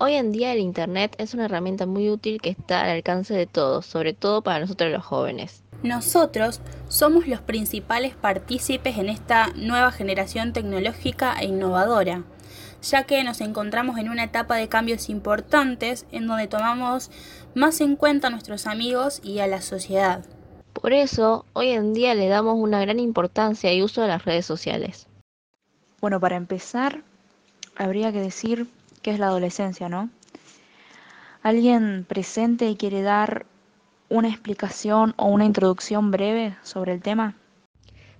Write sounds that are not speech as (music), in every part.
Hoy en día el Internet es una herramienta muy útil que está al alcance de todos, sobre todo para nosotros los jóvenes. Nosotros somos los principales partícipes en esta nueva generación tecnológica e innovadora, ya que nos encontramos en una etapa de cambios importantes en donde tomamos más en cuenta a nuestros amigos y a la sociedad. Por eso, hoy en día le damos una gran importancia y uso de las redes sociales. Bueno, para empezar, habría que decir que es la adolescencia, ¿no? ¿Alguien presente y quiere dar una explicación o una introducción breve sobre el tema?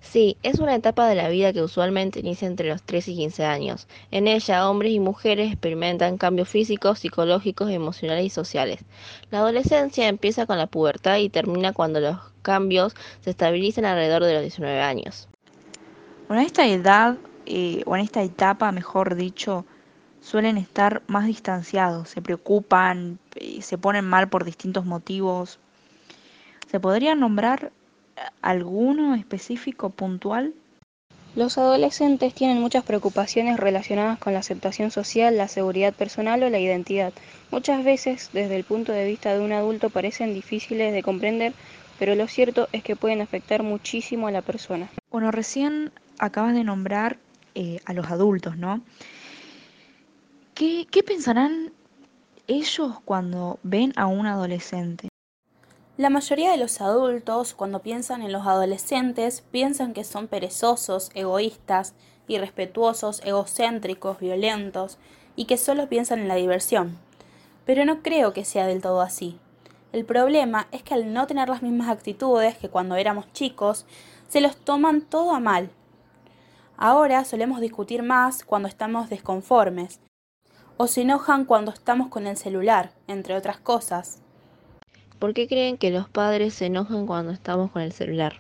Sí, es una etapa de la vida que usualmente inicia entre los 3 y 15 años. En ella, hombres y mujeres experimentan cambios físicos, psicológicos, emocionales y sociales. La adolescencia empieza con la pubertad y termina cuando los cambios se estabilizan alrededor de los 19 años. Bueno, esta edad, eh, o en esta etapa, mejor dicho, suelen estar más distanciados, se preocupan, eh, se ponen mal por distintos motivos. ¿Se podría nombrar alguno específico, puntual? Los adolescentes tienen muchas preocupaciones relacionadas con la aceptación social, la seguridad personal o la identidad. Muchas veces, desde el punto de vista de un adulto, parecen difíciles de comprender, pero lo cierto es que pueden afectar muchísimo a la persona. Bueno, recién acabas de nombrar eh, a los adultos, ¿no? ¿Qué, pensarán ellos cuando ven a un adolescente? La mayoría de los adultos, cuando piensan en los adolescentes, piensan que son perezosos, egoístas, irrespetuosos, egocéntricos, violentos y que solo piensan en la diversión. Pero no creo que sea del todo así. El problema es que al no tener las mismas actitudes que cuando éramos chicos, se los toman todo a mal. Ahora solemos discutir más cuando estamos desconformes, o se enojan cuando estamos con el celular, entre otras cosas. ¿Por qué creen que los padres se enojan cuando estamos con el celular?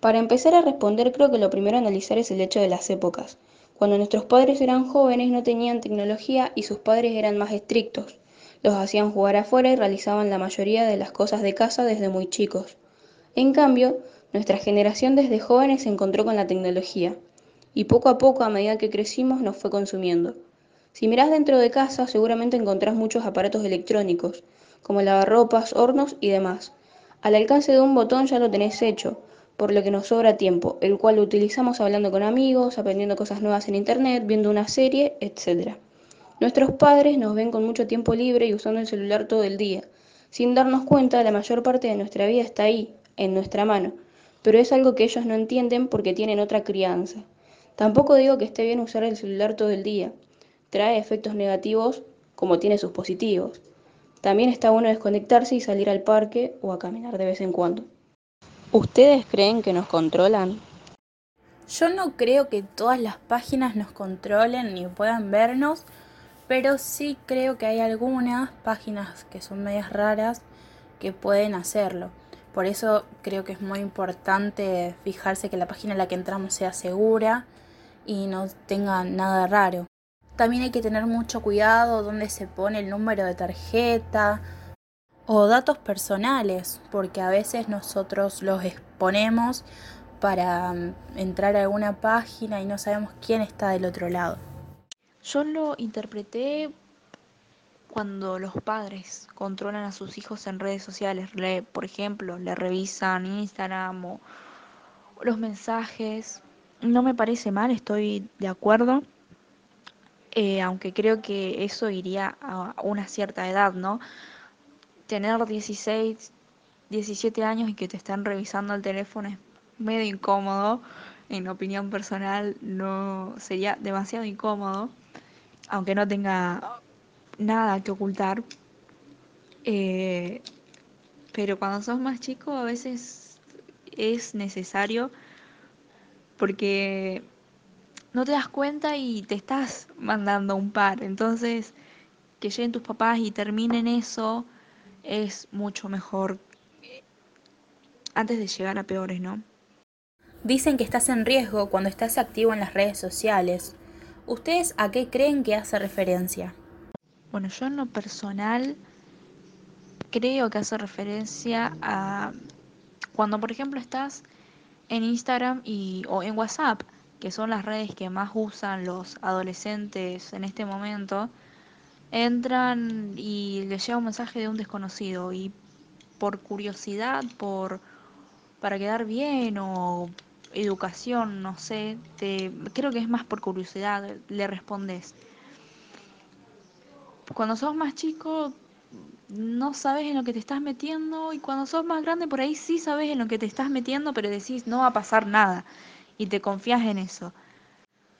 Para empezar a responder creo que lo primero a analizar es el hecho de las épocas. Cuando nuestros padres eran jóvenes no tenían tecnología y sus padres eran más estrictos. Los hacían jugar afuera y realizaban la mayoría de las cosas de casa desde muy chicos. En cambio, nuestra generación desde jóvenes se encontró con la tecnología y poco a poco a medida que crecimos nos fue consumiendo. Si mirás dentro de casa, seguramente encontrás muchos aparatos electrónicos, como lavarropas, hornos y demás. Al alcance de un botón ya lo tenés hecho, por lo que nos sobra tiempo, el cual lo utilizamos hablando con amigos, aprendiendo cosas nuevas en internet, viendo una serie, etc. Nuestros padres nos ven con mucho tiempo libre y usando el celular todo el día. Sin darnos cuenta, la mayor parte de nuestra vida está ahí, en nuestra mano, pero es algo que ellos no entienden porque tienen otra crianza. Tampoco digo que esté bien usar el celular todo el día, trae efectos negativos como tiene sus positivos. También está bueno desconectarse y salir al parque o a caminar de vez en cuando. ¿Ustedes creen que nos controlan? Yo no creo que todas las páginas nos controlen ni puedan vernos, pero sí creo que hay algunas páginas que son medias raras que pueden hacerlo. Por eso creo que es muy importante fijarse que la página en la que entramos sea segura y no tenga nada raro. También hay que tener mucho cuidado donde se pone el número de tarjeta o datos personales, porque a veces nosotros los exponemos para mm, entrar a alguna página y no sabemos quién está del otro lado. Yo lo interpreté cuando los padres controlan a sus hijos en redes sociales, por ejemplo, le revisan Instagram o los mensajes. No me parece mal, estoy de acuerdo eh, aunque creo que eso iría a una cierta edad, ¿no? Tener 16, 17 años y que te están revisando el teléfono es medio incómodo, en opinión personal no sería demasiado incómodo, aunque no tenga nada que ocultar. Eh, pero cuando sos más chico a veces es necesario porque no te das cuenta y te estás mandando un par. Entonces, que lleguen tus papás y terminen eso es mucho mejor eh, antes de llegar a peores, ¿no? Dicen que estás en riesgo cuando estás activo en las redes sociales. ¿Ustedes a qué creen que hace referencia? Bueno, yo en lo personal creo que hace referencia a cuando, por ejemplo, estás en Instagram y, o en WhatsApp que son las redes que más usan los adolescentes en este momento, entran y les llega un mensaje de un desconocido y por curiosidad, por para quedar bien o educación, no sé, te, creo que es más por curiosidad, le respondes. Cuando sos más chico no sabes en lo que te estás metiendo y cuando sos más grande por ahí sí sabes en lo que te estás metiendo, pero decís no va a pasar nada y te confías en eso.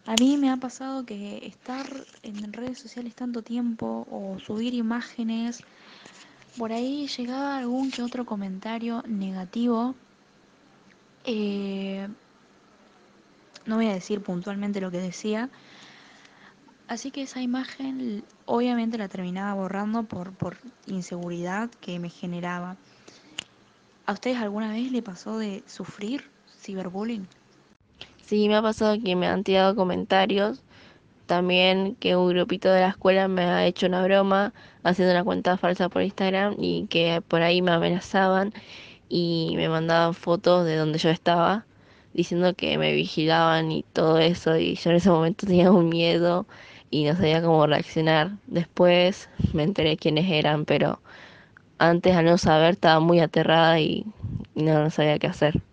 A mí me ha pasado que estar en redes sociales tanto tiempo o subir imágenes, por ahí llegaba algún que otro comentario negativo. Eh, no voy a decir puntualmente lo que decía. Así que esa imagen obviamente la terminaba borrando por, por inseguridad que me generaba. ¿A ustedes alguna vez le pasó de sufrir ciberbullying? Sí, me ha pasado que me han tirado comentarios. También que un grupito de la escuela me ha hecho una broma haciendo una cuenta falsa por Instagram y que por ahí me amenazaban y me mandaban fotos de donde yo estaba diciendo que me vigilaban y todo eso y yo en ese momento (laughs) tenía un miedo y no sabía cómo reaccionar. Después me enteré quiénes eran, pero antes al no saber estaba muy aterrada y no, no sabía qué hacer.